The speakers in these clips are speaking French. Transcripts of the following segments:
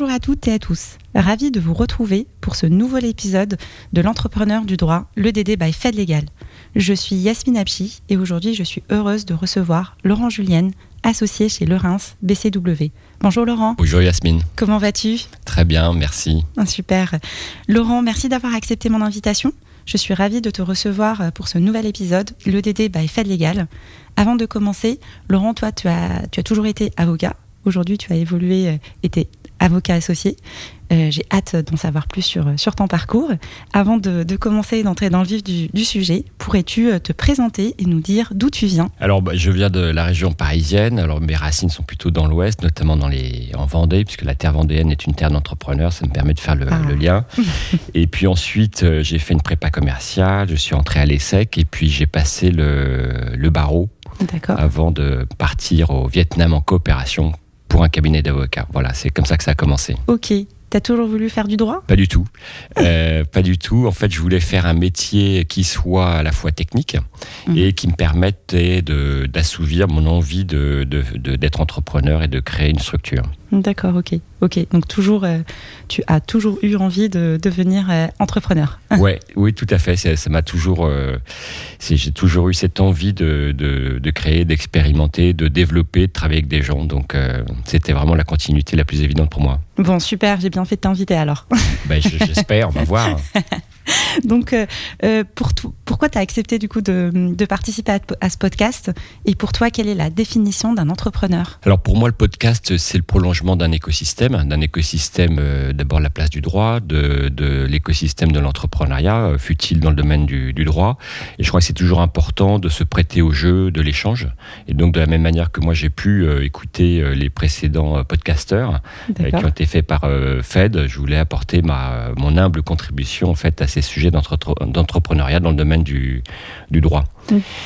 Bonjour à toutes et à tous. Ravi de vous retrouver pour ce nouvel épisode de l'entrepreneur du droit, le DD by Fed Legal. Je suis Yasmine Apchi et aujourd'hui je suis heureuse de recevoir Laurent Julienne, associé chez Le Reims BCW. Bonjour Laurent. Bonjour Yasmine. Comment vas-tu? Très bien, merci. Ah, super. Laurent, merci d'avoir accepté mon invitation. Je suis ravie de te recevoir pour ce nouvel épisode, le DD by Fed Legal. Avant de commencer, Laurent, toi, tu as, tu as toujours été avocat. Aujourd'hui, tu as évolué, été avocat associé. Euh, J'ai hâte d'en savoir plus sur, sur ton parcours. Avant de, de commencer d'entrer dans le vif du, du sujet, pourrais-tu te présenter et nous dire d'où tu viens? Alors, bah, je viens de la région parisienne. Alors, mes racines sont plutôt dans l'ouest, notamment dans les, en Vendée, puisque la terre vendéenne est une terre d'entrepreneurs. Ça me permet de faire le, Ah. le lien. et puis ensuite, euh, j'ai fait une prépa commerciale. Je suis entré à l'ESSEC et puis j'ai passé le, le barreau avant de partir au Vietnam en coopération pour un cabinet d'avocats. Voilà, c'est comme ça que ça a commencé. Ok. T'as toujours voulu faire du droit? Pas du tout. Euh, pas du tout. En fait, je voulais faire un métier qui soit à la fois technique Mhm. et qui me permettait de- d'assouvir mon envie de- de- de- d'être entrepreneur et de créer une structure. D'accord, ok. Ok. Donc toujours, euh, tu as toujours eu envie de devenir euh, entrepreneur. Ouais, oui, tout à fait. Ça ça m'a toujours, euh, j'ai toujours eu cette envie de, de, de créer, d'expérimenter, de développer, de travailler avec des gens. Donc, c'était vraiment la continuité la plus évidente pour moi. Bon, super. J'ai bien fait de t'inviter alors. Ben, je- J'espère, on va voir. Donc, euh, euh, pour tout- pourquoi tu as accepté du coup de, de participer à, à ce podcast? Et pour toi, quelle est la définition d'un entrepreneur? Alors pour moi, le podcast, c'est le prolongement d'un écosystème, d'un écosystème euh, d'abord la place du droit, de, l'écosystème de l'entrepreneuriat, fut-il dans le domaine du, du droit. Et je crois que c'est toujours important de se prêter au jeu de l'échange. Et donc de la même manière que moi j'ai pu euh, écouter les précédents podcasteurs qui ont été faits par Fed, je voulais apporter ma, mon humble contribution en fait à ces sujets d'entre- d'entrepreneuriat dans le domaine du, du droit.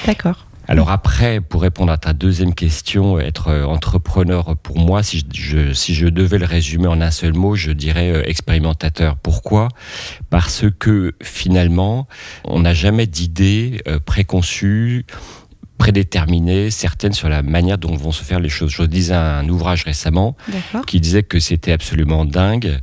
D'accord. Alors après, pour répondre à ta deuxième question, être euh, entrepreneur pour moi, si je, si je devais le résumer en un seul mot, je dirais euh, expérimentateur. Pourquoi? Parce que finalement, on n'a jamais d'idées euh, préconçues prédéterminées, certaines sur la manière dont vont se faire les choses. Je lisais un ouvrage récemment qui disait que c'était absolument dingue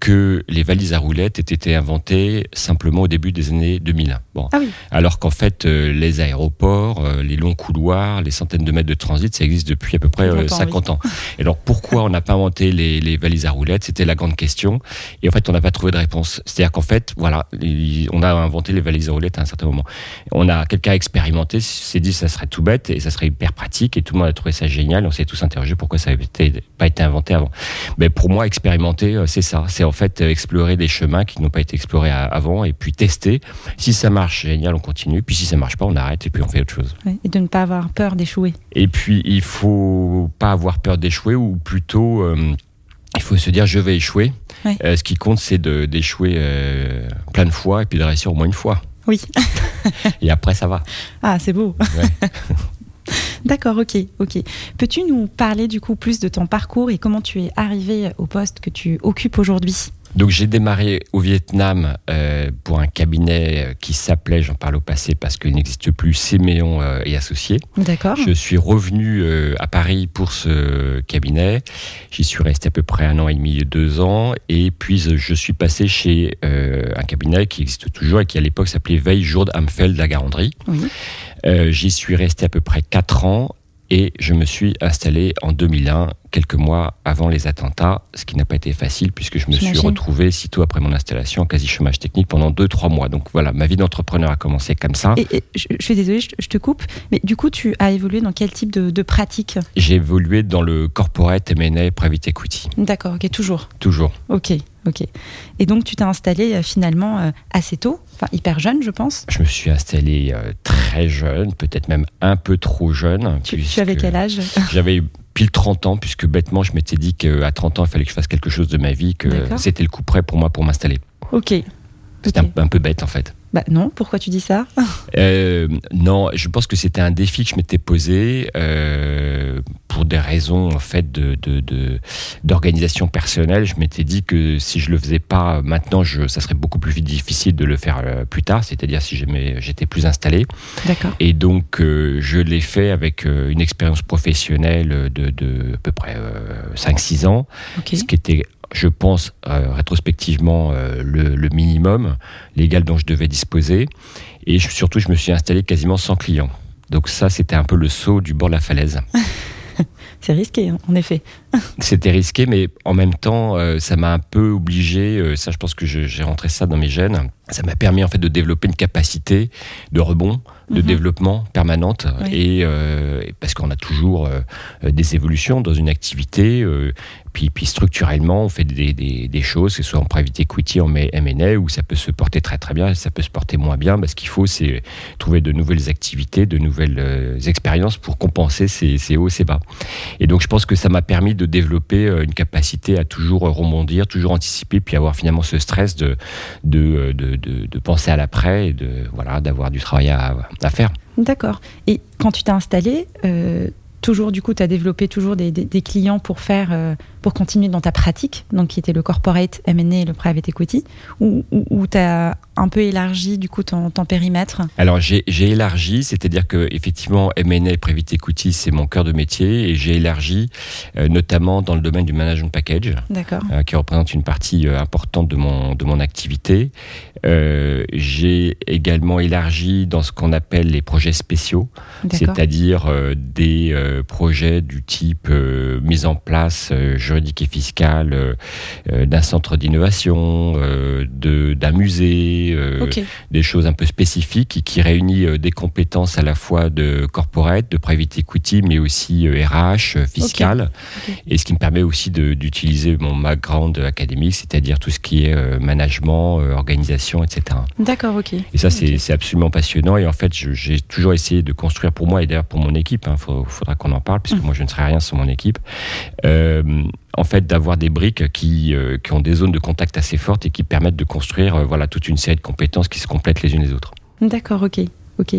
que les valises à roulettes aient été inventées simplement au début des années 2000. Bon, Ah oui. alors qu'en fait, euh, les aéroports, euh, les longs couloirs, les centaines de mètres de transit, ça existe depuis à peu près euh, Longtemps, 50 ans. Et alors pourquoi on n'a pas inventé les, les valises à roulettes? C'était la grande question. Et en fait, on n'a pas trouvé de réponse. C'est-à-dire qu'en fait, voilà, il- on a inventé les valises à roulettes à un certain moment. On a quelqu'un expérimenté, s'est dit ça serait tout bête et ça serait hyper pratique et tout le monde a trouvé ça génial. On s'est tous interrogé pourquoi ça n'avait pas été inventé avant. Mais pour moi, expérimenter, euh, c'est ça. C'est en fait euh, explorer des chemins qui n'ont pas été explorés avant et puis tester. Si ça marche, génial, on continue. Puis si ça marche pas, on arrête et puis on fait autre chose. Ouais, Et de ne pas avoir peur d'échouer. Et puis il faut pas avoir peur d'échouer ou plutôt euh, il faut se dire je vais échouer. Ouais. Euh, ce qui compte c'est d'échouer euh, plein de fois et puis de réussir au moins une fois. Oui. Et après ça va. Ah, c'est beau. Ouais. D'accord, ok, ok. Peux-tu nous parler du coup plus de ton parcours et comment tu es arrivé au poste que tu occupes aujourd'hui? Donc j'ai démarré au Vietnam euh, pour un cabinet euh, qui s'appelait, j'en parle au passé parce qu'il n'existe plus, Séméon euh, et Associés. D'accord. Je suis revenu euh, à Paris pour ce cabinet. J'y suis resté à peu près un an et demi, deux ans. Et puis je suis passé chez un cabinet qui existe toujours et qui à l'époque s'appelait Veil Jourde Amfeld. Oui. Euh, J'y suis resté à peu près quatre ans. Et je me suis installé en 2001, quelques mois avant les attentats, ce qui n'a pas été facile puisque je me suis retrouvé, sitôt après mon installation, en quasi chômage technique pendant deux, trois mois. Donc voilà, ma vie d'entrepreneur a commencé comme ça. Et, et je, je suis désolée, je, te- je te coupe, mais du coup, tu as évolué dans quel type de, de pratique? J'ai évolué dans le corporate M&A private equity, D'accord, ok, toujours. toujours. Ok, ok. Et donc, tu t'es installé euh, finalement euh, assez tôt, enfin hyper jeune, je pense. Je me suis installé euh, très jeune, peut-être même un peu trop jeune. Tu, avais quel âge? J'avais pile 30 ans, puisque bêtement, je m'étais dit qu'à 30 ans, il fallait que je fasse quelque chose de ma vie, que c'était le coup près pour moi pour m'installer. Ok. C'était un, un peu bête en fait. Bah non, pourquoi tu dis ça? Euh, non, je pense que c'était un défi que je m'étais posé euh, pour des raisons en fait de de- de- d'organisation personnelle. Je m'étais dit que si je le faisais pas maintenant, je, ça serait beaucoup plus difficile de le faire euh, plus tard. C'est-à-dire si j'étais plus installé. D'accord. Et donc euh, je l'ai fait avec une expérience professionnelle de, de à peu près 5-6 ans ce qui était, je pense, euh, rétrospectivement, euh, le, minimum légal dont je devais disposer. Et surtout, je me suis installé quasiment sans clients. Donc ça, c'était un peu le saut du bord de la falaise. C'est risqué, hein, en effet. C'était risqué, mais en même temps, euh, ça m'a un peu obligé. euh, ça, je pense que j'ai rentré ça dans mes gènes. Ça m'a permis en fait de développer une capacité de rebond, de Mhm. développement permanente, Oui. et euh, parce qu'on a toujours des évolutions dans une activité. puis, puis structurellement, on fait des, des, des choses, que ce soit en private equity, en M&A, où ça peut se porter très très bien, et ça peut se porter moins bien. Parce qu'il faut, c'est trouver de nouvelles activités, de nouvelles expériences pour compenser ces, ces hauts et ces bas. Et donc, je pense que ça m'a permis de développer euh, une capacité à toujours euh, rebondir, toujours anticiper, puis avoir finalement ce stress de, euh, de, de, de penser à l'après et de voilà d'avoir du travail à, faire. D'accord. Et quand tu t'es installé, toujours du coup, tu as développé toujours des, clients pour faire, pour continuer dans ta pratique, donc qui était le corporate M&A et le private equity, ou, ou, tu as un peu élargi du coup ton, ton périmètre? Alors j'ai élargi, c'est-à-dire que effectivement M&A et private equity c'est mon cœur de métier et j'ai élargi euh, notamment dans le domaine du management package. Euh, qui représente une partie euh, importante de mon, de mon activité. J'ai également élargi dans ce qu'on appelle les projets spéciaux, c'est-à-dire des projets du type mise en place euh, juridique et fiscale euh, euh, d'un centre d'innovation, euh, de- d'un musée, des choses un peu spécifiques qui réunit des compétences à la fois de corporate, de private equity, mais aussi RH, fiscal, Ok. et ce qui me permet aussi de- d'utiliser mon background académique, c'est-à-dire tout ce qui est management, organisation, etc. D'accord, ok. Et ça, c'est c'est absolument passionnant. Et en fait, je- j'ai toujours essayé de construire pour moi et d'ailleurs pour mon équipe. Il faudra qu'on en parle, puisque Mm. moi, je ne serai rien sans mon équipe. Euh, en fait, d'avoir des briques qui, euh, qui ont des zones de contact assez fortes et qui permettent de construire euh, voilà, toute une série de compétences qui se complètent les unes les autres. D'accord, ok. Ok.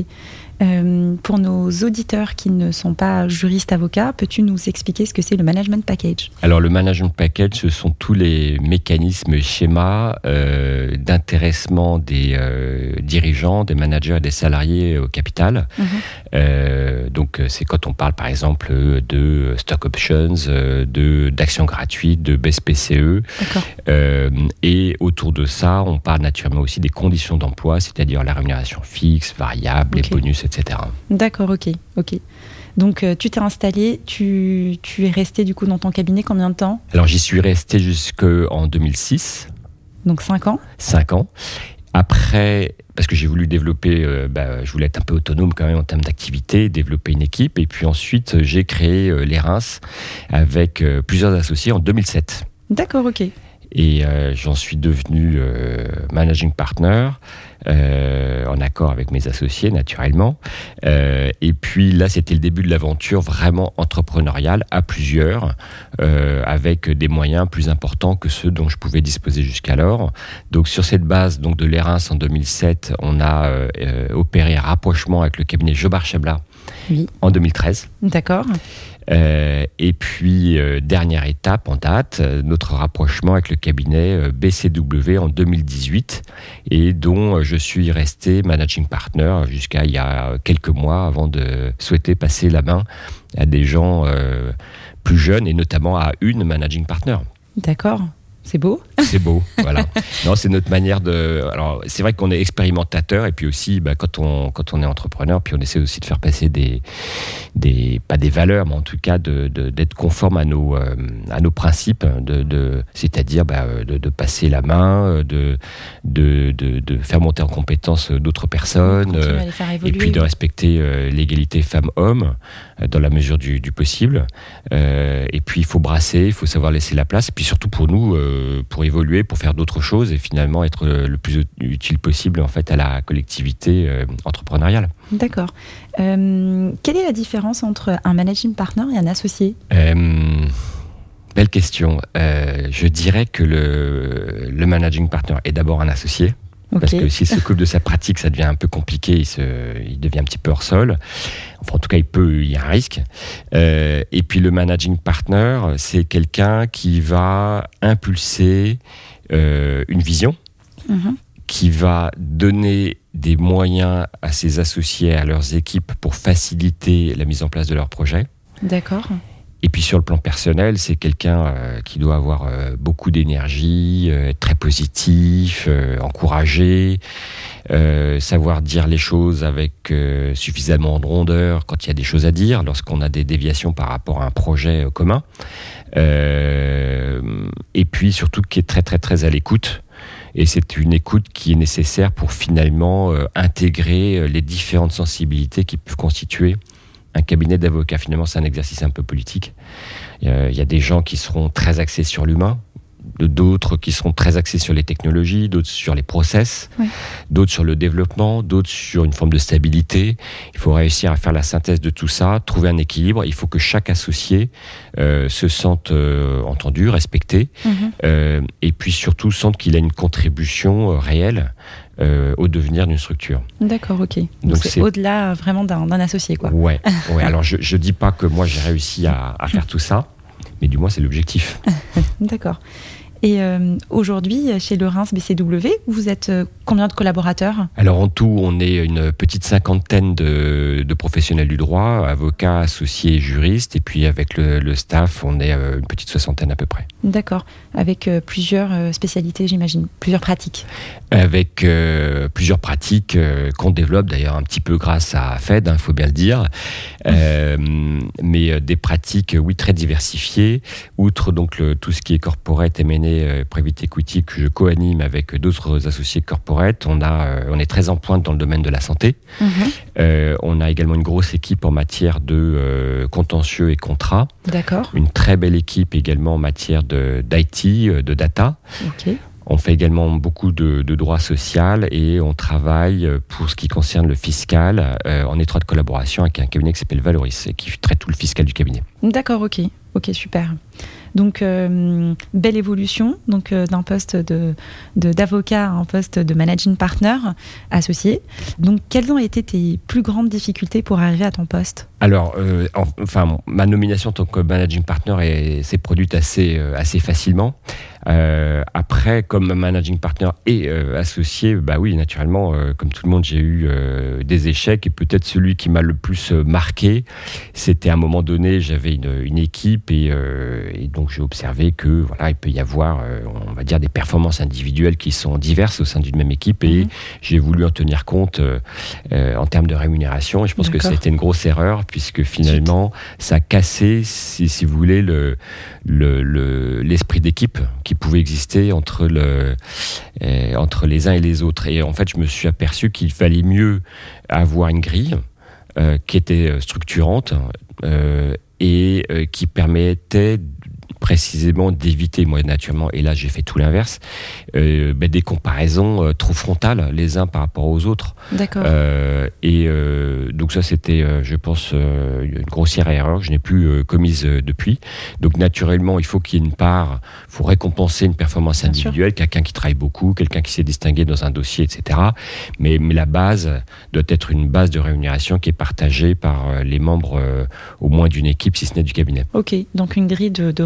Euh, pour nos auditeurs qui ne sont pas juristes avocats, peux-tu nous expliquer ce que c'est le management package? Alors, le management package, ce sont tous les mécanismes et schémas euh, d'intéressement des euh, dirigeants, des managers et des salariés au capital. Mhm. Donc, c'est quand on parle, par exemple, de stock options, de d'actions gratuites, de BSPCE. D'accord. Euh, et autour de ça, on parle naturellement aussi des conditions d'emploi, c'est-à-dire la rémunération fixe, variable, Les bonus, etc. D'accord, ok, ok. Donc euh, tu t'es installé, tu, tu es resté du coup dans ton cabinet combien de temps? Alors, j'y suis resté jusqu'en 2006. Donc 5 ans? 5 ans. Après, parce que j'ai voulu développer, euh, bah, je voulais être un peu autonome quand même en termes d'activité, développer une équipe. Et puis ensuite, euh, j'ai créé euh, les Reims avec euh, plusieurs associés en 2007. D'accord, ok. Et euh, j'en suis devenu euh, managing partner, euh, en accord avec mes associés naturellement. Et puis là, c'était le début de l'aventure vraiment entrepreneuriale à plusieurs, avec des moyens plus importants que ceux dont je pouvais disposer jusqu'alors. Donc sur cette base donc de l'ERINS en 2007, on a opéré un rapprochement avec le cabinet Jobard Chabla Oui. en 2013. D'accord. Euh, et puis, euh, dernière étape en date, euh, notre rapprochement avec le cabinet BCW en 2018, et dont je suis resté managing partner jusqu'à il y a quelques mois avant de souhaiter passer la main à des gens plus jeunes, et notamment à une managing partner. D'accord. C'est beau. C'est beau, voilà. Non, c'est notre manière de. Alors, c'est vrai qu'on est expérimentateur et puis aussi, bah, quand on quand on est entrepreneur, puis on essaie aussi de faire passer des des pas des valeurs, mais en tout cas de de- d'être conforme à nos euh, à nos principes, de, de c'est-à-dire bah, de, de passer la main, de de faire monter en compétence d'autres personnes. Euh, et puis de respecter euh, l'égalité femmes-hommes dans la mesure du, du possible. Et puis il faut brasser, il faut savoir laisser la place. Et puis surtout pour nous, pour évoluer, pour faire d'autres choses et finalement être euh, le plus utile possible en fait à la collectivité euh, entrepreneuriale. D'accord. Euh, quelle est la différence entre un managing partner et un associé? Euh, belle question. Euh, je dirais que le, le managing partner est d'abord un associé. Parce que s'il s'occupe de sa pratique, ça devient un peu compliqué, il, se, il devient un petit peu hors sol. Enfin, en tout cas, il peut, il y a un risque. Euh, et puis le managing partner, c'est quelqu'un qui va impulser euh, une vision, Mhm. qui va donner des moyens à ses associés, à leurs équipes pour faciliter la mise en place de leur projet. D'accord. Et puis sur le plan personnel, c'est quelqu'un euh, qui doit avoir euh, beaucoup d'énergie, euh, être très positif, euh, encourager, savoir dire les choses avec suffisamment de rondeur quand il y a des choses à dire, lorsqu'on a des déviations par rapport à un projet commun. Et puis surtout qui est très très très à l'écoute. Et c'est une écoute qui est nécessaire pour finalement intégrer les différentes sensibilités qui peuvent constituer un cabinet d'avocats. Finalement, c'est un exercice un peu politique. Euh, Il y a des gens qui seront très axés sur l'humain, d'autres qui seront très axés sur les technologies, d'autres sur les process, Oui. d'autres sur le développement, d'autres sur une forme de stabilité. Il faut réussir à faire la synthèse de tout ça, trouver un équilibre. Il faut que chaque associé euh, se sente euh, entendu, respecté, Mhm. euh, et puis surtout sente qu'il a une contribution réelle euh, au devenir d'une structure. D'accord, ok. Donc c'est au-delà vraiment d'un associé, quoi. Ouais, ouais. Alors je, je dis pas que moi j'ai réussi à, à faire tout ça, mais du moins c'est l'objectif. D'accord. Et euh, aujourd'hui, chez Le Reims BCW, vous êtes euh, combien de collaborateurs? Alors en tout, on est une petite cinquantaine de, de professionnels du droit, avocats, associés, juristes, et puis avec le, le staff, on est euh, une petite soixantaine à peu près. D'accord. Avec plusieurs spécialités, j'imagine, plusieurs pratiques. Avec euh, plusieurs pratiques euh, qu'on développe d'ailleurs un petit peu grâce à Fed, il faut bien le dire, mais des pratiques, oui, très diversifiées, outre donc le, tout ce qui est corporate, M&A, euh, private equity que je co-anime avec d'autres associés corporate, on, a, euh, on est très en pointe dans le domaine de la santé. Mhm. Euh, on a également une grosse équipe en matière de euh, contentieux et contrats, D'accord. une très belle équipe également en matière de- d'IT, euh, de data. Ok. On fait également beaucoup de, de droit social et on travaille pour ce qui concerne le fiscal euh, en étroite collaboration avec un cabinet qui s'appelle Valoris et qui traite tout le fiscal du cabinet. D'accord, ok. Ok, super. Donc, euh, belle évolution donc euh, d'un poste de d'avocat à un poste de managing partner associé. Donc, quelles ont été tes plus grandes difficultés pour arriver à ton poste? Alors, euh, en- enfin, ma nomination en tant que managing partner est- s'est produite assez, assez facilement. Euh, après, comme managing partner et euh, associé, bah oui, naturellement, euh, comme tout le monde, j'ai eu des échecs et peut-être celui qui m'a le plus marqué, c'était à un moment donné, j'avais une, une équipe et, et donc j'ai observé que voilà, il peut y avoir, on va dire, des performances individuelles qui sont diverses au sein d'une même équipe et Mhm. j'ai voulu en tenir compte en termes de rémunération et je pense que c'était une grosse erreur puisque finalement ça a cassé, si, si vous voulez, le le- le- l'esprit d'équipe qui pouvait exister entre le euh, entre les uns et les autres. Et en fait je me suis aperçu qu'il fallait mieux avoir une grille euh, qui était euh, structurante et qui permettait précisément d'éviter, moi naturellement, et là j'ai fait tout l'inverse, euh, ben, des comparaisons euh, trop frontales les uns par rapport aux autres. D'accord. Euh, et donc ça c'était, je pense, une grossière erreur que je n'ai plus commise depuis. Donc naturellement, il faut qu'il y ait une part, il faut récompenser une performance individuelle, quelqu'un qui travaille beaucoup, quelqu'un qui s'est distingué dans un dossier, etc. Mais, mais la base doit être une base de rémunération qui est partagée par les membres euh, au moins d'une équipe, si ce n'est du cabinet. Ok, donc une grille de, de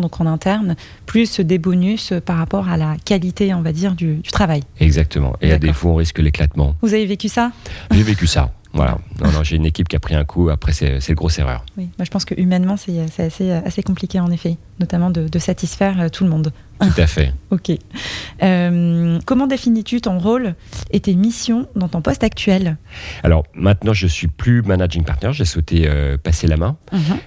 donc en interne, plus des bonus par rapport à la qualité, on va dire, du, du travail. Exactement. Et à défaut, on risque l'éclatement. Vous avez vécu ça? J'ai vécu ça. Voilà. Non, non, j'ai une équipe qui a pris un coup. Après, c'est c'est une grosse erreur. Oui, moi je pense que humainement c'est c'est assez, assez compliqué en effet, notamment de, de satisfaire euh, tout le monde. Tout à fait. Ok. Euh, comment définis-tu ton rôle et tes missions dans ton poste actuel? Alors maintenant, je suis plus managing partner. J'ai souhaité euh, passer la main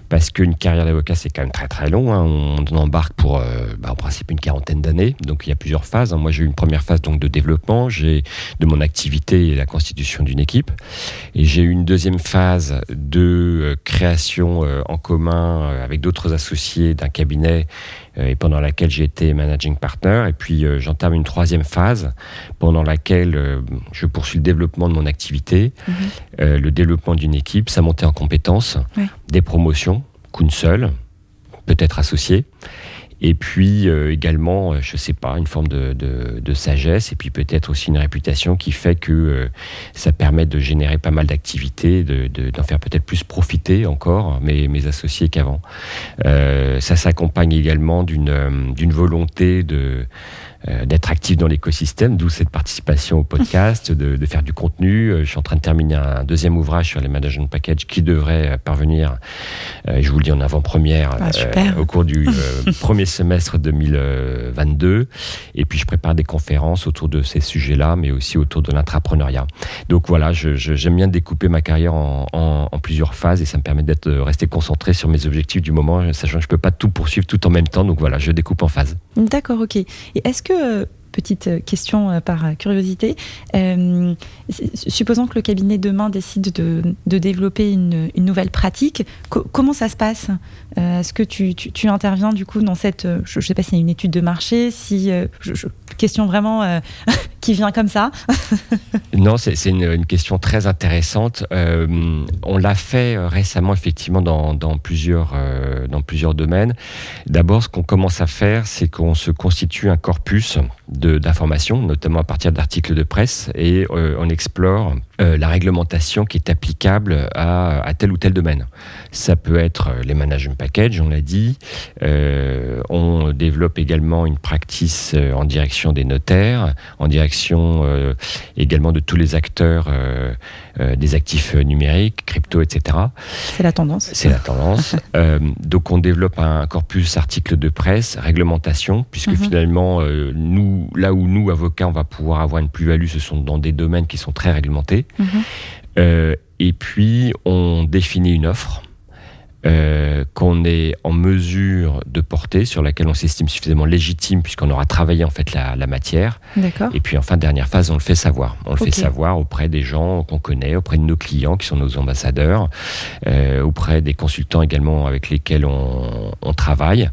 parce qu'une carrière d'avocat, c'est quand même très très long. hein. On, on embarque pour, euh, bah, en principe, une quarantaine d'années. Donc il y a plusieurs phases. hein. Moi, j'ai eu une première phase donc de développement, j'ai de mon activité et la constitution d'une équipe, et j'ai eu une deuxième phase de création en commun avec d'autres associés d'un cabinet euh, et pendant laquelle j'ai été managing partner. Et puis euh, j'entame une troisième phase pendant laquelle euh, je poursuis le développement de mon activité, Mhm. le développement d'une équipe, sa montée en compétences, des promotions, qu'une seule, peut-être associée. Et puis également, je sais pas, une forme de, de, sagesse et puis peut-être aussi une réputation qui fait que ça permet de générer pas mal d'activités, d'en de, faire peut-être plus profiter encore mes, mes associés qu'avant. ça s'accompagne également d'une d'une volonté de euh, d'être actif dans l'écosystème, d'où cette participation au podcast, de, de, faire du contenu. Euh, je suis en train de terminer un deuxième ouvrage sur les management packages qui devrait euh, parvenir, je vous le dis en avant-première, ah, au cours du premier semestre 2022. Et puis je prépare des conférences autour de ces sujets-là, mais aussi autour de l'intrapreneuriat. Donc voilà, j'aime bien découper ma carrière en, en, en, plusieurs phases et ça me permet d'être resté concentré sur mes objectifs du moment, sachant que je peux pas tout poursuivre tout en même temps. Donc voilà, je découpe en phases. D'accord, ok. Et est-ce que euh, petite question euh, par curiosité. Euh, supposons que le cabinet demain décide de, développer une, nouvelle pratique, comment ça se passe? Est-ce que tu, interviens du coup dans cette, je ne sais pas s'il y a une étude de marché, si question vraiment qui vient comme ça Non, c'est une, question très intéressante. on l'a fait récemment effectivement dans, dans plusieurs, domaines. D'abord, ce qu'on commence à faire, c'est qu'on se constitue un corpus d'informations, notamment à partir d'articles de presse, et euh, on explore euh, la réglementation qui est applicable à, à, tel ou tel domaine. Ça peut être les management packages, on l'a dit. Euh, on développe également une practice en direction des notaires, en direction également de tous les acteurs des actifs numériques, crypto, etc. C'est la tendance. C'est la tendance. donc on développe un corpus articles de presse, réglementation, puisque mhm. finalement, nous, là où nous, avocats, on va pouvoir avoir une plus-value, ce sont dans des domaines qui sont très réglementés. Mhm. Euh, et puis, on définit une offre euh, qu'on est en mesure de porter, sur laquelle on s'estime suffisamment légitime puisqu'on aura travaillé en fait la, la matière. Et puis en fin dernière phase, on le fait savoir. On le fait savoir auprès des gens qu'on connaît, auprès de nos clients qui sont nos ambassadeurs, euh, auprès des consultants également avec lesquels on, on travaille.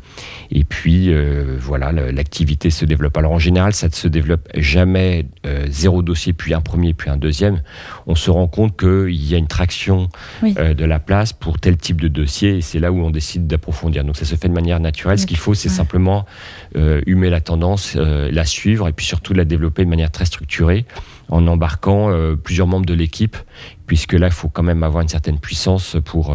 Et puis euh, voilà, l'activité se développe. Alors en général, ça ne se développe jamais zéro dossier puis un premier puis un deuxième. On se rend compte qu'il y a une traction de la place pour tel type de dossier et c'est là où on décide d'approfondir. Donc ça se fait de manière naturelle. Ce qu'il faut, c'est simplement euh, humer la tendance, euh, la suivre et puis surtout la développer de manière très structurée en embarquant euh, plusieurs membres de l'équipe, puisque là, il faut quand même avoir une certaine puissance pour,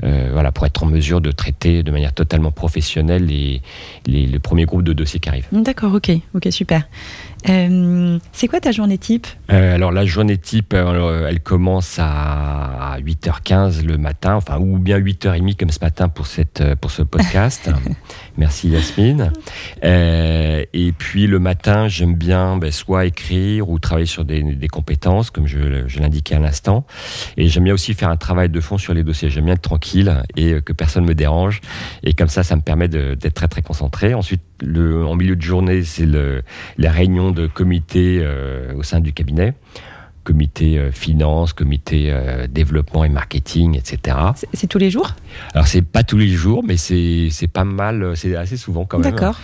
voilà, pour être en mesure de traiter de manière totalement professionnelle les, les, les premiers groupes de dossiers qui arrivent. D'accord, ok, ok, super. Euh, c'est quoi ta journée type euh, Alors la journée type, euh, elle commence à 8h15 le matin, enfin ou bien 8h30 comme ce matin pour, cette, pour ce podcast. Merci Yasmine. et puis le matin, j'aime bien ben, soit écrire ou travailler sur des, compétences, comme je, l'indiquais à l'instant. Et j'aime bien aussi faire un travail de fond sur les dossiers. J'aime bien être tranquille et que personne me dérange. Et comme ça, ça me permet d'être très très concentré. Ensuite, en milieu de journée, c'est la réunion de comité euh, au sein du cabinet comité euh, finance, comité euh, développement et marketing, etc. C'est tous les jours? Alors c'est pas tous les jours, mais c'est pas mal, c'est assez souvent quand même. D'accord.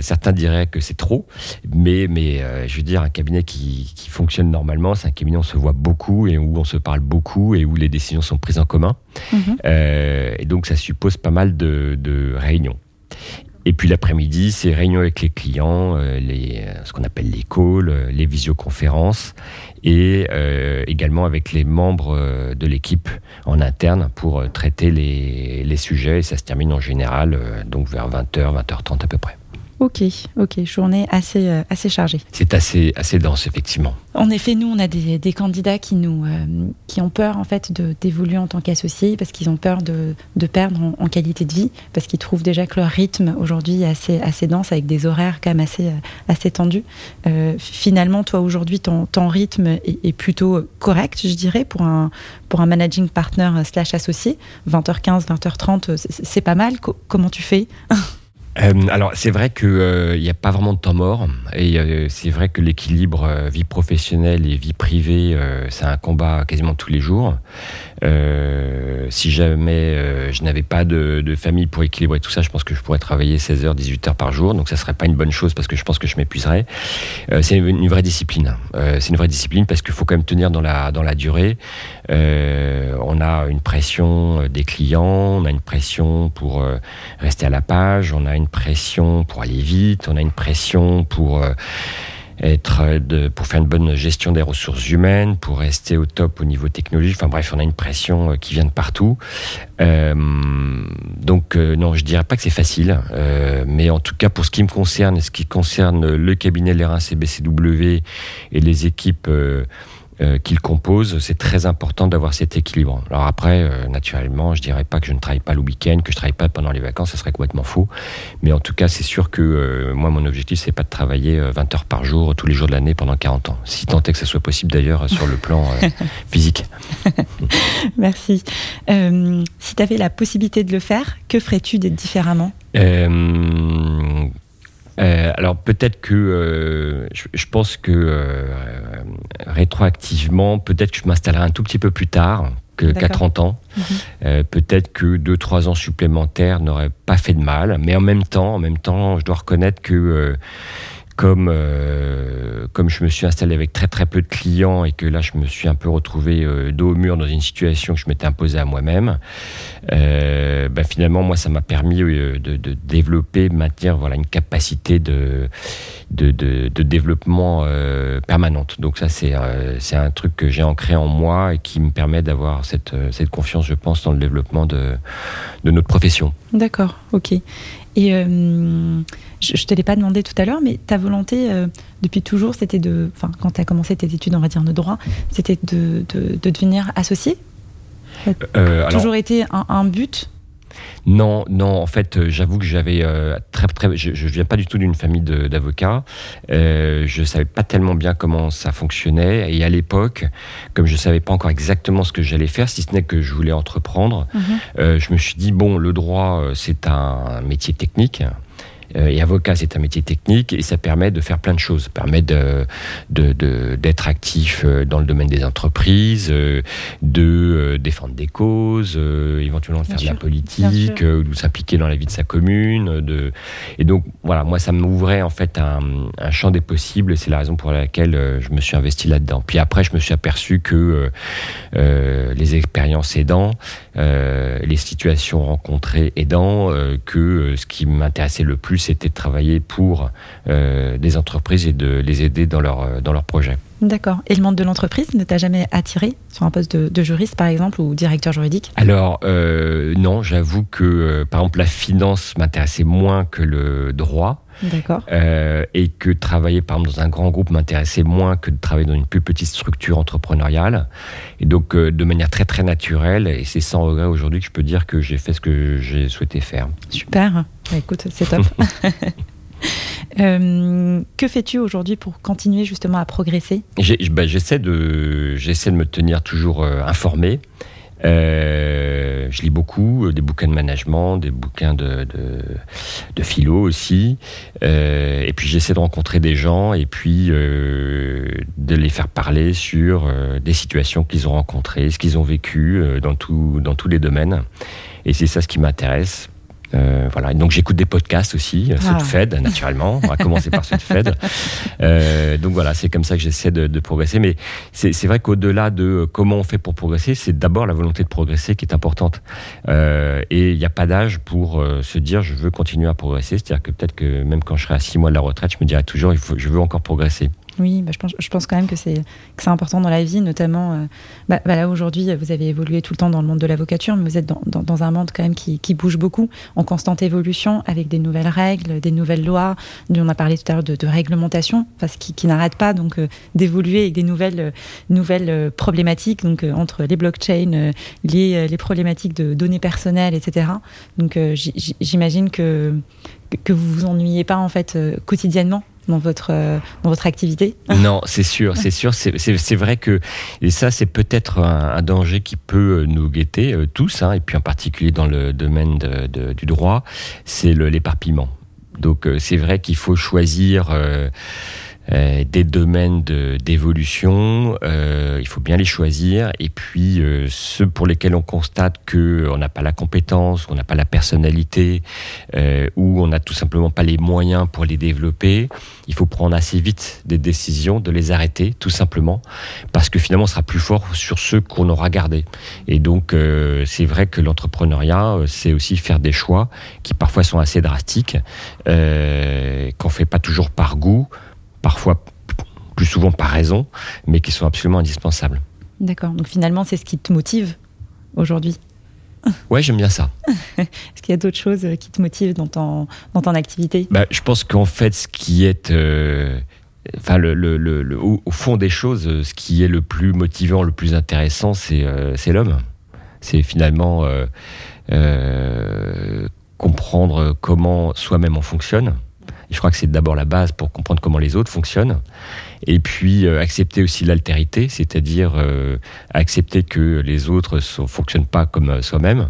certains diraient que c'est trop, mais mais je veux dire un cabinet qui, qui fonctionne normalement, c'est un cabinet où on se voit beaucoup et où on se parle beaucoup et où les décisions sont prises en commun. Mhm. et donc ça suppose pas mal de, de réunions. Et puis l'après-midi, c'est réunion avec les clients, euh, les, euh, ce qu'on appelle les calls, euh, les visioconférences, et également avec les membres de l'équipe en interne pour traiter les, les, sujets. Et ça se termine en général donc vers 20h, 20h30 à peu près. Ok, ok, journée assez, euh, assez chargée. C'est assez, assez dense, effectivement. En effet, nous, on a des, des candidats qui, nous, euh, qui ont peur en fait d'évoluer en tant qu'associés parce qu'ils ont peur de, de perdre en, qualité de vie, parce qu'ils trouvent déjà que leur rythme aujourd'hui est assez, assez dense, avec des horaires quand même assez, euh, assez tendus. finalement, toi, aujourd'hui, ton, ton rythme est, est, plutôt correct, je dirais, pour un, pour un managing partner slash associé. 20h15, 20h30, c'est pas mal. comment tu fais? Euh, alors c'est vrai qu'il n'y euh, a pas vraiment de temps mort et euh, c'est vrai que l'équilibre vie professionnelle et vie privée c'est un combat quasiment tous les jours. Euh, si jamais euh, je n'avais pas de, de, famille pour équilibrer tout ça, je pense que je pourrais travailler 16 heures, 18 heures par jour. Donc ça serait pas une bonne chose parce que je pense que je m'épuiserais. Euh, c'est une, une, vraie discipline. Euh, c'est une vraie discipline parce qu'il faut quand même tenir dans la, dans la durée. Euh, on a une pression des clients, on a une pression pour rester à la page, on a une pression pour aller vite, on a une pression pour être de, pour faire une bonne gestion des ressources humaines, pour rester au top au niveau technologique. Enfin bref, on a une pression euh, qui vient de partout. Euh, donc euh, non, je dirais pas que c'est facile, euh, mais en tout cas pour ce qui me concerne, ce qui concerne le cabinet l'R1 CBCW et les équipes euh, qu'il compose, c'est très important d'avoir cet équilibre. Alors après, euh, naturellement, je dirais pas que je ne travaille pas le week-end, que je travaille pas pendant les vacances, ça serait complètement faux. Mais en tout cas, c'est sûr que euh, moi, mon objectif, c'est pas de travailler 20 heures par jour tous les jours de l'année pendant 40 ans. Si tant est que ça soit possible d'ailleurs sur le plan physique. Merci. si tu avais la possibilité de le faire, que ferais-tu différemment? Euh, alors peut-être que euh, je, je, pense que euh, rétroactivement, peut-être que je m'installerai un tout petit peu plus tard que qu'à 30 ans. -hmm. peut-être que 2-3 ans supplémentaires n'auraient pas fait de mal, mais en même temps, en même temps, je dois reconnaître que comme euh, comme je me suis installé avec très très peu de clients et que là je me suis un peu retrouvé euh, dos au mur dans une situation que je m'étais imposée à moi-même, euh, ben finalement moi ça m'a permis de, de, développer, maintenir voilà une capacité de de, de, développement permanente. Donc ça c'est c'est un truc que j'ai ancré en moi et qui me permet d'avoir cette cette confiance, je pense, dans le développement de de notre profession. D'accord, ok. Et euh, je ne te l'ai pas demandé tout à l'heure, mais ta volonté euh, depuis toujours, c'était de, enfin, quand tu as commencé tes études, on va dire de droit, c'était de, de, de, devenir associé? Euh, toujours alors, été un, un but? Non, non. En fait, euh, j'avoue que j'avais euh, très, très. Je, je viens pas du tout d'une famille d'avocats. Euh, je savais pas tellement bien comment ça fonctionnait. Et à l'époque, comme je savais pas encore exactement ce que j'allais faire, si ce n'est que je voulais entreprendre, mm -hmm. euh, je me suis dit bon, le droit, c'est un métier technique. Euh, et avocat, c'est un métier technique et ça permet de faire plein de choses. Ça permet d'être de, de, de, actif euh, dans le domaine des entreprises, euh, de défendre des causes, éventuellement de faire sûr, de la politique, de s'impliquer dans la vie de sa commune. De... Et donc, voilà, moi, ça m'ouvrait en fait un, un, champ des possibles et c'est la raison pour laquelle je me suis investi là-dedans. Puis après, je me suis aperçu que euh, les expériences aidant, euh, les situations rencontrées aidant, euh, que ce qui m'intéressait le plus, c'était de travailler pour euh, des entreprises et de les aider dans leur, dans leur projet. D'accord. Et le monde de l'entreprise ne t'a jamais attiré sur un poste de, de, juriste, par exemple, ou directeur juridique? Alors, euh, non, j'avoue que, euh, par exemple, la finance m'intéressait moins que le droit. D'accord. Euh, et que travailler, par exemple, dans un grand groupe m'intéressait moins que de travailler dans une plus petite structure entrepreneuriale. Et donc, euh, de manière très, très naturelle, et c'est sans regret aujourd'hui que je peux dire que j'ai fait ce que j'ai souhaité faire. Super. Bah, écoute, c'est top. Euh, que fais-tu aujourd'hui pour continuer justement à progresser? Bah, J'essaie de, j'essaie de me tenir toujours euh, informé. Euh, je lis beaucoup, euh, des bouquins de management, des bouquins de, de, de philo aussi. Euh, et puis j'essaie de rencontrer des gens et puis euh, de les faire parler sur euh, des situations qu'ils ont rencontrées, ce qu'ils ont vécu dans, tout, dans tous les domaines. Et c'est ça ce qui m'intéresse. Euh, voilà. donc j'écoute des podcasts aussi, ah. Fed naturellement. On va commencer par Fed. Euh, donc voilà, c'est comme ça que j'essaie de, de, progresser. Mais c'est vrai qu'au-delà de comment on fait pour progresser, c'est d'abord la volonté de progresser qui est importante. Euh, et il n'y a pas d'âge pour euh, se dire je veux continuer à progresser. C'est-à-dire que peut-être que même quand je serai à six mois de la retraite, je me dirai toujours il faut, je veux encore progresser. Oui, bah je, pense, quand même que c'est important dans la vie, notamment euh, bah, bah là aujourd'hui, vous avez évolué tout le temps dans le monde de l'avocature, mais vous êtes dans, un monde quand même qui, bouge beaucoup, en constante évolution, avec des nouvelles règles, des nouvelles lois. On a parlé tout à l'heure de, réglementation, parce qui, n'arrête pas donc euh, d'évoluer avec des nouvelles, euh, problématiques, donc entre les blockchains, les, les problématiques de données personnelles, etc. Donc j'imagine que que vous vous ennuyez pas en fait quotidiennement dans votre, euh, dans votre activité Non, c'est sûr, c'est sûr. C'est vrai que, et ça, c'est peut-être un, danger qui peut nous guetter euh, tous, hein, et puis en particulier dans le domaine de, du droit, c'est l'éparpillement. Donc, euh, c'est vrai qu'il faut choisir. Euh, euh, des domaines d'évolution. Euh, il faut bien les choisir. Et puis euh, ceux pour lesquels on constate que on n'a pas la compétence, on n'a pas la personnalité, ou on n'a tout simplement pas les moyens pour les développer, il faut prendre assez vite des décisions, de les arrêter, tout simplement, parce que finalement on sera plus fort sur ceux qu'on aura gardés. Et donc c'est vrai que l'entrepreneuriat, c'est aussi faire des choix qui parfois sont assez drastiques, qu'on fait pas toujours par goût parfois plus souvent par raison, mais qui sont absolument indispensables. D'accord. Donc finalement, c'est ce qui te motive aujourd'hui Ouais, j'aime bien ça. Est-ce qu'il y a d'autres choses euh, qui te motivent dans ton, dans ton activité? Bah, Je pense qu'en fait, ce qui est. Euh, enfin, le, le, le, au, fond des choses, ce qui est le plus motivant, le plus intéressant, c'est euh, l'homme. C'est finalement comprendre comment soi-même on fonctionne je crois que c'est d'abord la base pour comprendre comment les autres fonctionnent. Et puis euh, accepter aussi l'altérité, c'est-à-dire euh, accepter que les autres ne fonctionnent pas comme euh, soi-même.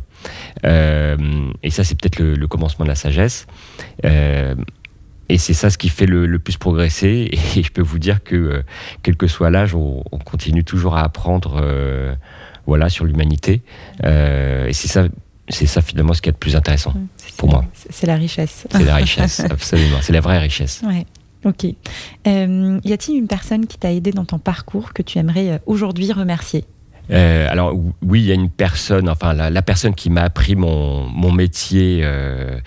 et ça, c'est peut-être le, commencement de la sagesse. et c'est ça ce qui fait le, plus progresser. Et je peux vous dire que, quel que soit l'âge, on, on, continue toujours à apprendre voilà, sur l'humanité. et c'est ça c'est ça finalement ce qui est le plus intéressant pour moi. C'est la richesse. C'est la richesse, absolument. C'est la vraie richesse. Ouais. Ok. Euh, y a-t-il une personne qui t'a aidé dans ton parcours que tu aimerais euh, aujourd'hui remercier? Euh, alors oui, il y a une personne, enfin la, personne qui m'a appris mon, mon métier, euh,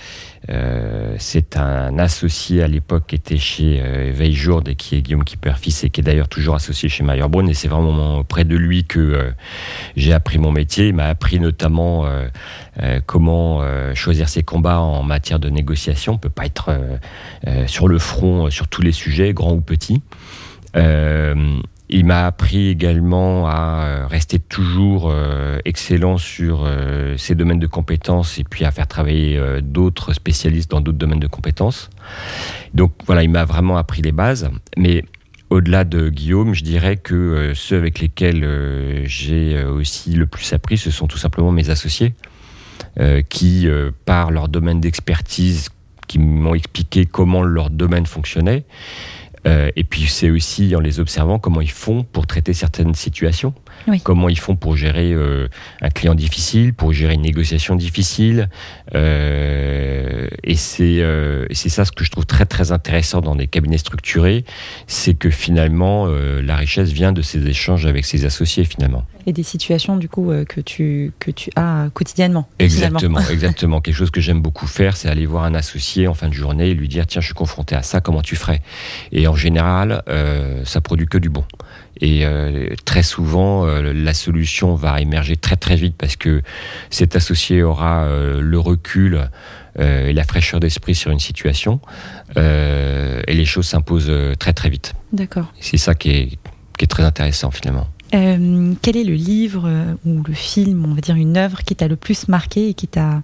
euh, c'est un associé à l'époque qui était chez euh, Veiljourde et qui est Guillaume Kipper-Fils et qui est d'ailleurs toujours associé chez Brun. et c'est vraiment près de lui que euh, j'ai appris mon métier. Il m'a appris notamment comment choisir ses combats en matière de négociation. On peut pas être sur le front sur tous les sujets, grands ou petits. Il m'a appris également à euh, rester toujours euh, excellent sur euh, ses domaines de compétences et puis à faire travailler d'autres spécialistes dans d'autres domaines de compétences. Donc voilà, il m'a vraiment appris les bases. Mais au-delà de Guillaume, je dirais que ceux avec lesquels j'ai aussi le plus appris, ce sont tout simplement mes associés, qui, par leur domaine d'expertise, qui m'ont expliqué comment leur domaine fonctionnait, euh, et puis c'est aussi en les observant comment ils font pour traiter certaines situations, comment ils font pour gérer euh, un client difficile, pour gérer une négociation difficile. Euh, et c'est c'est ça ce que je trouve très très intéressant dans des cabinets structurés, c'est que finalement la richesse vient de ces échanges avec ses associés finalement. Et des situations du coup que tu que tu as quotidiennement. Exactement, exactement. Quelque chose que j'aime beaucoup faire, c'est aller voir un associé en fin de journée et lui dire tiens je suis confronté à ça, comment tu ferais? Et en général, euh, ça produit que du bon. Et euh, très souvent, euh, la solution va émerger très très vite parce que cet associé aura le recul et la fraîcheur d'esprit sur une situation et les choses s'imposent très très vite. D'accord. C'est ça qui est, qui est très intéressant finalement. quel est le livre ou le film, on va dire une œuvre qui t'a le plus marqué et qui, t'a,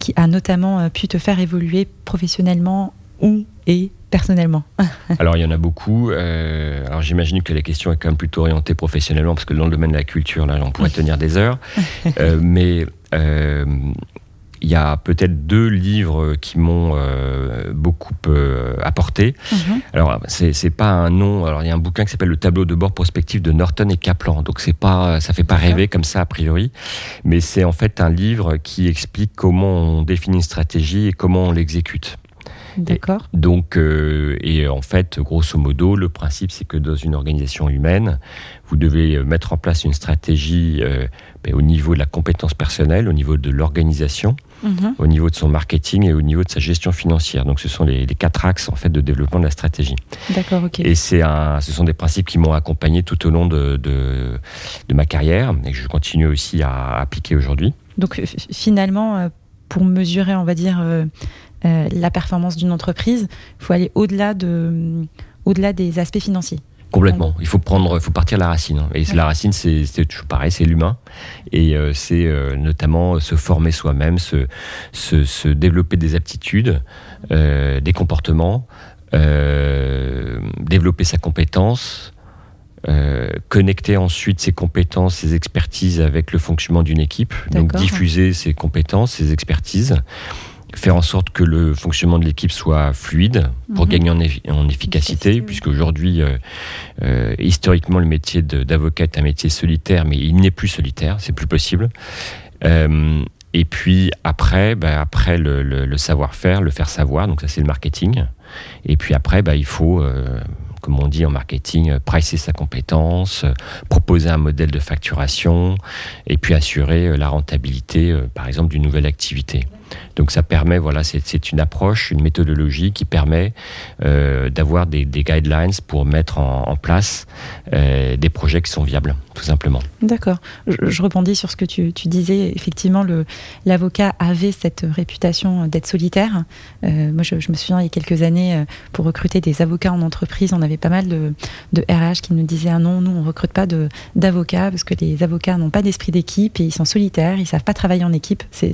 qui a notamment pu te faire évoluer professionnellement ou et personnellement Alors il y en a beaucoup. Euh, alors j'imagine que la question est quand même plutôt orientée professionnellement parce que dans le domaine de la culture, là, on pourrait tenir des heures. Euh, mais euh, il y a peut-être deux livres qui m'ont beaucoup apporté. Mhm. Alors c'est pas un nom. Alors il y a un bouquin qui s'appelle Le tableau de bord prospectif de Norton et Kaplan. Donc c'est pas, ça fait pas rêver comme ça a priori, mais c'est en fait un livre qui explique comment on définit une stratégie et comment on l'exécute. D'accord. Donc, euh, et en fait, grosso modo, le principe, c'est que dans une organisation humaine, vous devez euh, mettre en place une stratégie euh, ben, au niveau de la compétence personnelle, au niveau de l'organisation, mhm. au niveau de son marketing et au niveau de sa gestion financière. Donc, ce sont les, quatre axes en fait de développement de la stratégie. D'accord, ok. Et c'est un, ce sont des principes qui m'ont accompagné tout au long de, de, de, ma carrière et que je continue aussi à appliquer aujourd'hui. Donc, finalement, pour mesurer, on va dire, euh, la performance d'une entreprise, il faut aller au-delà de, au-delà des aspects financiers. Complètement. Il faut prendre, faut partir de la racine. Hein. Et la racine, c'est toujours pareil, c'est l'humain. Et euh, c'est euh, notamment se former soi-même, se, se, développer des aptitudes, des comportements, développer sa compétence, connecter ensuite ses compétences, ses expertises avec le fonctionnement d'une équipe. Donc diffuser ses compétences, ses expertises faire en sorte que le fonctionnement de l'équipe soit fluide pour Mhm. gagner en, effi- en efficacité, Efficacité, puisque aujourd'hui, euh, euh, historiquement, le métier d'avocat est un métier solitaire, mais il n'est plus solitaire, c'est plus possible. Euh, et puis après, bah, après le, le- le savoir-faire, le faire savoir, donc ça c'est le marketing. Et puis après, bah, il faut, comme on dit en marketing, pricer sa compétence, proposer un modèle de facturation, et puis assurer la rentabilité, par exemple, d'une nouvelle activité. Donc ça permet, voilà, c'est une approche, une méthodologie qui permet euh, d'avoir des, guidelines pour mettre en, place euh, des projets qui sont viables, tout simplement. D'accord. Je, rebondis sur ce que tu, disais. Effectivement, l'avocat avait cette réputation d'être solitaire. Euh, moi, je, me souviens, il y a quelques années, pour recruter des avocats en entreprise, on avait pas mal de, RH qui nous disaient Ah non, nous, on recrute pas d'avocats parce que les avocats n'ont pas d'esprit d'équipe et ils sont solitaires, ils savent pas travailler en équipe. C'est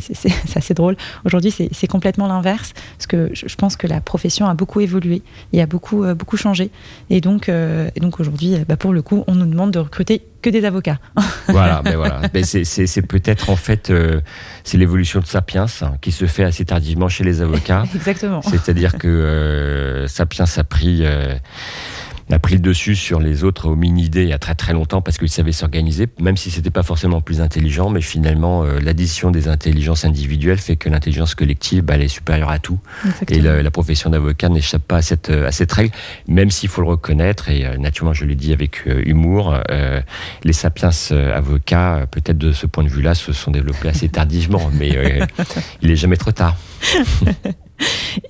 assez drôle. Aujourd'hui, c'est complètement l'inverse parce que je, pense que la profession a beaucoup évolué et a beaucoup, euh, beaucoup changé. Et donc, euh, et donc aujourd'hui, euh, bah, pour le coup, on nous demande de recruter que des avocats. Voilà, ben voilà. Ben c'est- c'est peut-être en fait, euh, c'est l'évolution de Sapiens hein, qui se fait assez tardivement chez les avocats. Exactement. C'est-à-dire que euh, Sapiens a pris, a pris le dessus sur les autres hominidés il y a très très longtemps parce qu'ils savaient s'organiser, même si c'était pas forcément plus intelligent, mais finalement euh, l'addition des intelligences individuelles fait que l'intelligence collective, bah, elle est supérieure à tout. Et la, la profession d'avocat n'échappe pas à cette, euh, à cette règle, même s'il faut le reconnaître, et euh, naturellement je le dis avec euh, humour, les sapiens avocats, peut-être de ce point de vue-là, se sont développés assez tardivement, mais il est jamais trop tard.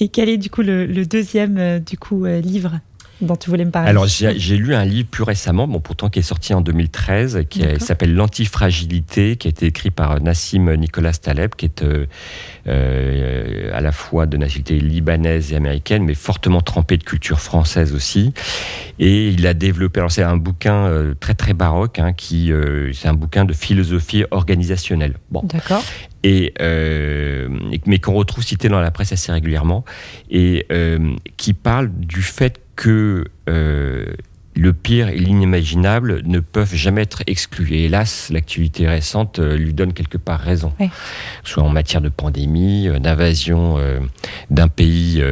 Et quel est du coup le, le deuxième du coup livre? Dont tu voulais me parler Alors j'ai lu un livre plus récemment, bon pourtant qui est sorti en 2013, qui s'appelle L'antifragilité, qui a été écrit par Nassim Nicolas Taleb, qui est euh, euh, à la fois de nationalité libanaise et américaine, mais fortement trempé de culture française aussi. Et il a développé, alors c'est un bouquin euh, très très baroque, hein, qui c'est un bouquin de philosophie organisationnelle. Bon, D'accord. et euh, mais qu'on retrouve cité dans la presse assez régulièrement et euh, qui parle du fait que euh, le pire et l'inimaginable ne peuvent jamais être exclus. Et hélas, l'actualité récente euh, lui donne quelque part raison. Oui. Soit en matière de pandémie, euh, d'invasion d'un pays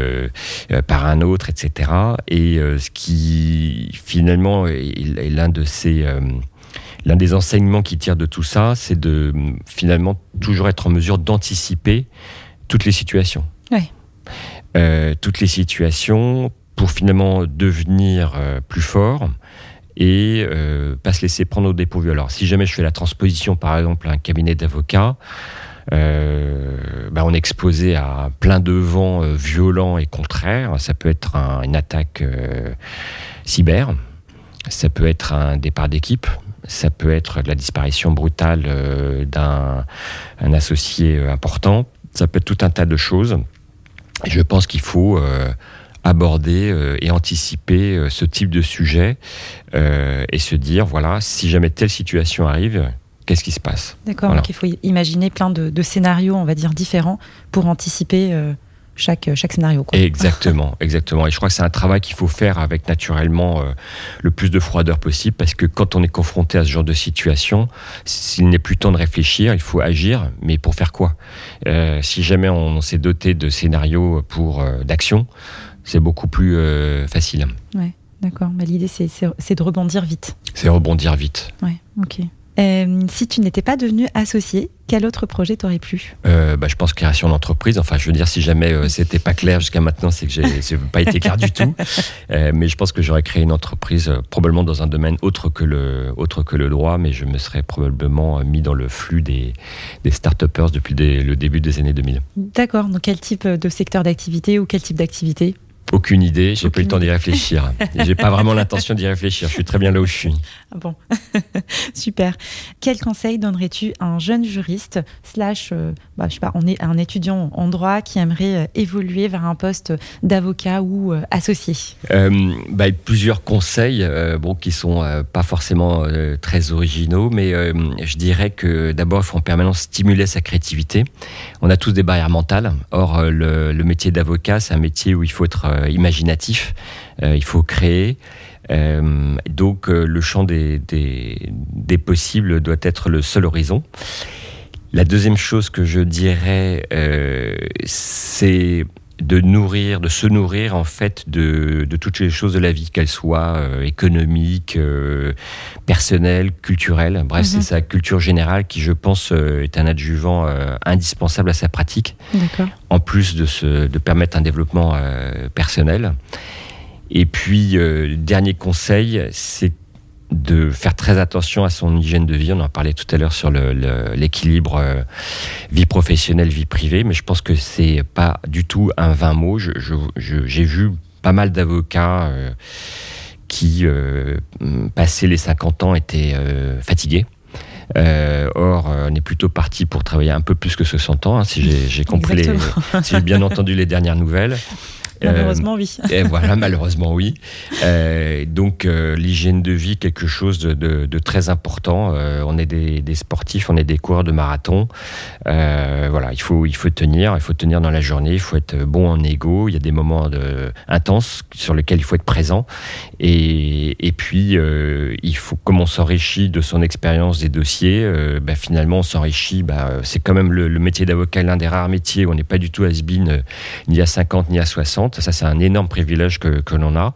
par un autre, etc. Et ce qui finalement est, l'un de ces... L'un des enseignements qui tire de tout ça, c'est de finalement toujours être en mesure d'anticiper toutes les situations. Euh, toutes les situations pour finalement devenir euh, plus fort et euh, pas se laisser prendre au dépourvu. Alors, si jamais je fais la transposition, par exemple, à un cabinet d'avocats, euh, bah, on est exposé à plein de vents violents et contraires. Ça peut être un- une attaque cyber, ça peut être un départ d'équipe, ça peut être la disparition brutale d'un un associé important, ça peut être tout un tas de choses. Je pense qu'il faut aborder euh, et anticiper euh, ce type de sujet euh, et se dire, voilà, si jamais telle situation arrive, qu'est-ce qui se passe? D'accord. Voilà. Donc il faut imaginer plein de, de scénarios, on va dire différents, pour anticiper chaque chaque scénario. Quoi. Exactement, exactement. Et je crois que c'est un travail qu'il faut faire avec naturellement euh, le plus de froideur possible parce que quand on est confronté à ce genre de situation, s'il n'est plus temps de réfléchir, il faut agir. Mais pour faire quoi? Euh, Si jamais on, s'est doté de scénarios pour euh, d'action, c'est beaucoup plus euh, facile. D'accord. Bah, L'idée c'est- de rebondir vite. C'est rebondir vite. Ouais. Ok. Euh, si tu n'étais pas devenu associé, quel autre projet t'aurait plu? Euh, bah, je pense création d'entreprise. Enfin, je veux dire, si jamais euh, c'était pas clair jusqu'à maintenant, c'est que j'ai pas été clair du tout. Mais je pense que j'aurais créé une entreprise probablement dans un domaine autre que le autre que le droit, mais je me serais probablement mis dans le flux des des start-upers depuis des- le début des années 2000. D'accord. Donc quel type de secteur d'activité ou quel type d'activité? Aucune idée, j'ai pas eu le temps d'y réfléchir. J'ai pas vraiment l'intention d'y réfléchir. Je suis très bien là où je suis. Bon, super. Quel conseil donnerais-tu à un jeune juriste slash, euh, bah, je sais pas, on est un étudiant en droit qui aimerait euh, évoluer vers un poste d'avocat ou euh, associé? Euh, bah, plusieurs conseils, bon, qui sont pas forcément très originaux, mais je dirais que d'abord, il faut en permanence stimuler sa créativité. On a tous des barrières mentales. Or, le, métier d'avocat, c'est un métier où il faut être imaginatif, il faut créer. Euh, donc, euh, le champ des, des, des possibles doit être le seul horizon. La deuxième chose que je dirais, c'est de nourrir, de se nourrir en fait de, toutes les choses de la vie, qu'elles soient euh, économiques, euh, personnelles, culturelles. Bref, c'est mhm. sa culture générale qui, je pense, euh, est un adjuvant indispensable à sa pratique. En plus de, se, de permettre un développement personnel. Et puis, dernier conseil, c'est de faire très attention à son hygiène de vie. On en parlait tout à l'heure sur l'équilibre euh, vie professionnelle, vie privée, mais je pense que c'est pas du tout un vain mot. J'ai vu pas mal d'avocats euh, qui, euh, passé les 50 ans, étaient fatigués. or, on est plutôt parti pour travailler un peu plus que 60 ans, hein, si j'ai compris, si j'ai bien entendu les dernières nouvelles. Malheureusement, oui. et voilà, malheureusement, oui. Euh, donc, euh, l'hygiène de vie, quelque chose de, de, de très important. Euh, on est des, des, sportifs, on est des coureurs de marathon. Euh, voilà, il faut, il faut tenir, il faut tenir dans la journée, il faut être bon en égo. Il y a des moments de, intenses sur lesquels il faut être présent. Et, et puis, euh, il faut, comme on s'enrichit de son expérience des dossiers, bah, finalement, on s'enrichit. Bah, c'est quand même le, le métier d'avocat, l'un des rares métiers où on n'est pas du tout has-been ni à 50 ni à 60 ça, c'est un énorme privilège que, l'on a.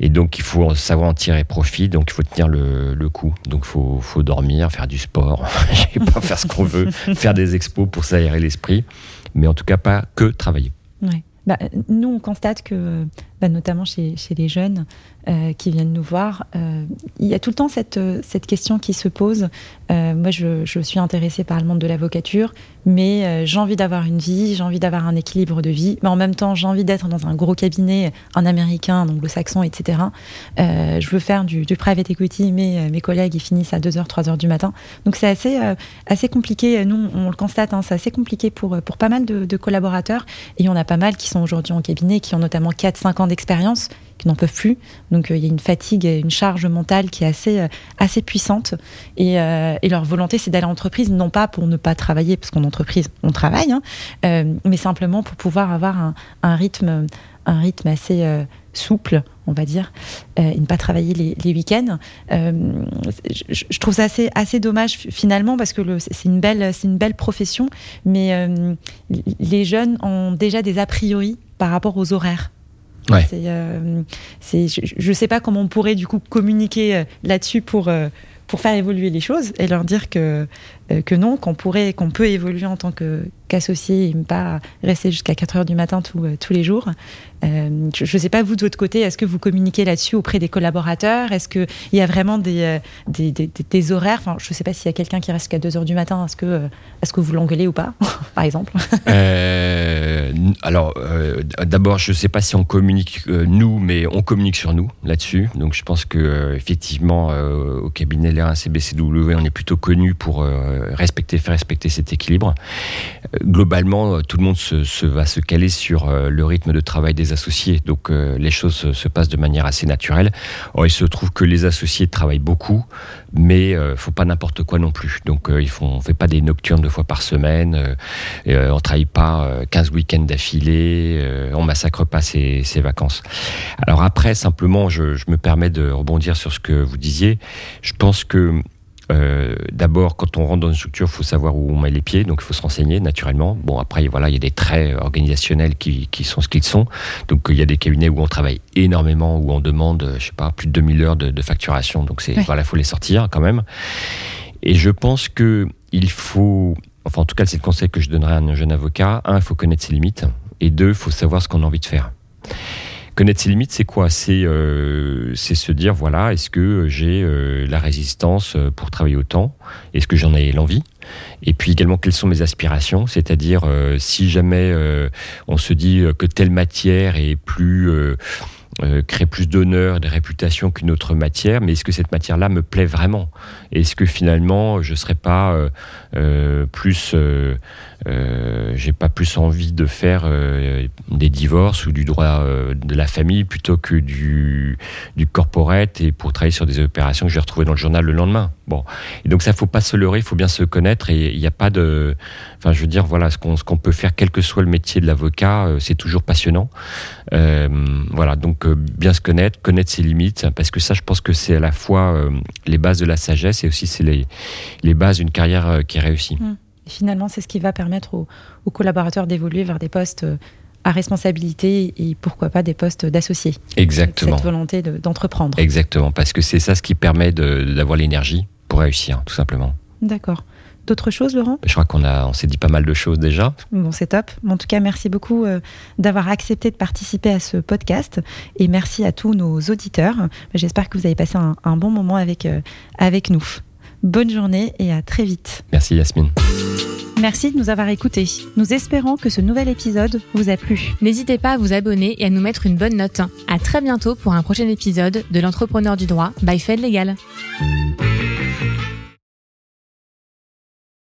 Et donc, il faut savoir en tirer profit. Donc, il faut tenir le, coup. Donc, il faut, dormir, faire du sport. pas faire ce qu'on veut, faire des expos pour s'aérer l'esprit. Mais en tout cas, pas que travailler. Ouais. Bah, nous, on constate que, bah, notamment chez, les jeunes euh, qui viennent nous voir, euh, il y a tout le temps cette, cette question qui se pose. Euh, moi, je, suis intéressée par le monde de l'avocature, mais euh, j'ai envie d'avoir une vie, j'ai envie d'avoir un équilibre de vie, mais en même temps, j'ai envie d'être dans un gros cabinet, un américain, un anglo-saxon, etc. Euh, je veux faire du, du, private equity, mais mes collègues, ils finissent à 2h, 3h du matin. Donc, c'est assez, assez compliqué. Nous, on le constate, hein, c'est assez compliqué pour, pour pas mal de, de collaborateurs. Et on a pas mal qui sont aujourd'hui en cabinet, qui ont notamment 4-5 ans d'expérience qui n'en peuvent plus. Donc euh, il y a une fatigue, une charge mentale qui est assez, euh, assez puissante. Et, euh, et leur volonté, c'est d'aller en entreprise, non pas pour ne pas travailler, parce qu'en entreprise, on travaille, hein, mais simplement pour pouvoir avoir un, rythme, un rythme assez souple, on va dire, et ne pas travailler les, week-ends. Je, trouve ça assez, assez dommage finalement parce que c'est une une belle profession, mais les jeunes ont déjà des a priori par rapport aux horaires. Euh, je ne sais pas comment on pourrait du coup communiquer euh, là-dessus pour, euh, pour faire évoluer les choses et leur dire que, que non, qu'on pourrait, qu'on peut évoluer en tant qu'associé et ne pas rester jusqu'à 4 heures du matin euh, tous les jours. Euh, je ne sais pas, vous, de votre côté, est-ce que vous communiquez là-dessus auprès des collaborateurs? Est-ce qu'il y a vraiment des, euh, horaires? Enfin, Je ne sais pas s'il y a quelqu'un qui reste jusqu'à 2 heures du matin. Est-ce que, est que vous l'engueulez ou pas, par exemple? Euh, Alors, euh, d'abord, je ne sais pas si on communique nous, mais on communique sur nous là-dessus. Donc, je pense que effectivement, au cabinet LR1 CBCW, on est plutôt connu pour respecter, faire respecter cet équilibre. Globalement, tout le monde se, va se caler sur le rythme de travail des associés, donc les choses se passent de manière assez naturelle. Or, il se trouve que les associés travaillent beaucoup, mais euh, faut pas n'importe quoi non plus. Donc, euh, ils font, on fait pas des nocturnes deux fois par semaine, euh, on travaille pas 15 week-ends d'affilée, on massacre pas ses, vacances. Alors après, simplement, je me permets de rebondir sur ce que vous disiez. Je pense que euh, D'abord, quand on rentre dans une structure, il faut savoir où on met les pieds, donc il faut se renseigner naturellement. Bon, après, voilà, il y a des traits organisationnels qui, qui sont ce qu'ils sont. Donc, il y a des cabinets où on travaille énormément, où on demande, je sais pas, plus de 2000 heures de, de facturation. Donc, c'est voilà, faut les sortir quand même. Et je pense que il faut, enfin, en tout cas, c'est le conseil que je donnerais à un jeune avocat. Un, il faut connaître ses limites, et deux, il faut savoir ce qu'on a envie de faire. Connaître ses limites, c'est quoi? C'est euh, se dire, voilà, est-ce que j'ai euh, la résistance euh, pour travailler autant? Est-ce que j'en ai l'envie? Et puis également, quelles sont mes aspirations? C'est-à-dire, euh, si jamais on se dit que telle matière est plus... Euh, crée plus d'honneur et de réputation qu'une autre matière, mais est-ce que cette matière-là me plaît vraiment? Est-ce que finalement je serais pas euh, plus euh, j'ai pas plus envie de faire euh, des divorces ou du droit euh, de la famille plutôt que du, du corporate et pour travailler sur des opérations que je vais retrouver dans le journal le lendemain? Bon, et donc ça faut pas se leurrer, il faut bien se connaître et il n'y a pas de, enfin je veux dire voilà ce qu'on ce qu'on peut faire quel que soit le métier de l'avocat, euh, c'est toujours passionnant. Euh, voilà donc euh, bien se connaître, connaître ses limites parce que ça je pense que c'est à la fois les bases de la sagesse et aussi c'est les les bases d'une carrière qui est réussie. Mmh finalement, c'est ce qui va permettre aux, collaborateurs d'évoluer vers des postes à responsabilité et pourquoi pas des postes d'associés. Exactement. Cette volonté d'entreprendre. Exactement, parce que c'est ça ce qui permet d'avoir l'énergie pour réussir, tout simplement. D'accord. D'autres choses, Laurent? Je crois qu'on a, on s'est dit pas mal de choses déjà. Bon, c'est top. En tout cas, merci beaucoup euh, d'avoir accepté de participer à ce podcast et merci à tous nos auditeurs. J'espère que vous avez passé un, bon moment avec, euh, avec nous. Bonne journée et à très vite. Merci Yasmine. Merci de nous avoir écoutés. Nous espérons que ce nouvel épisode vous a plu. N'hésitez pas à vous abonner et à nous mettre une bonne note. À très bientôt pour un prochain épisode de l'entrepreneur du droit by Fed Legal.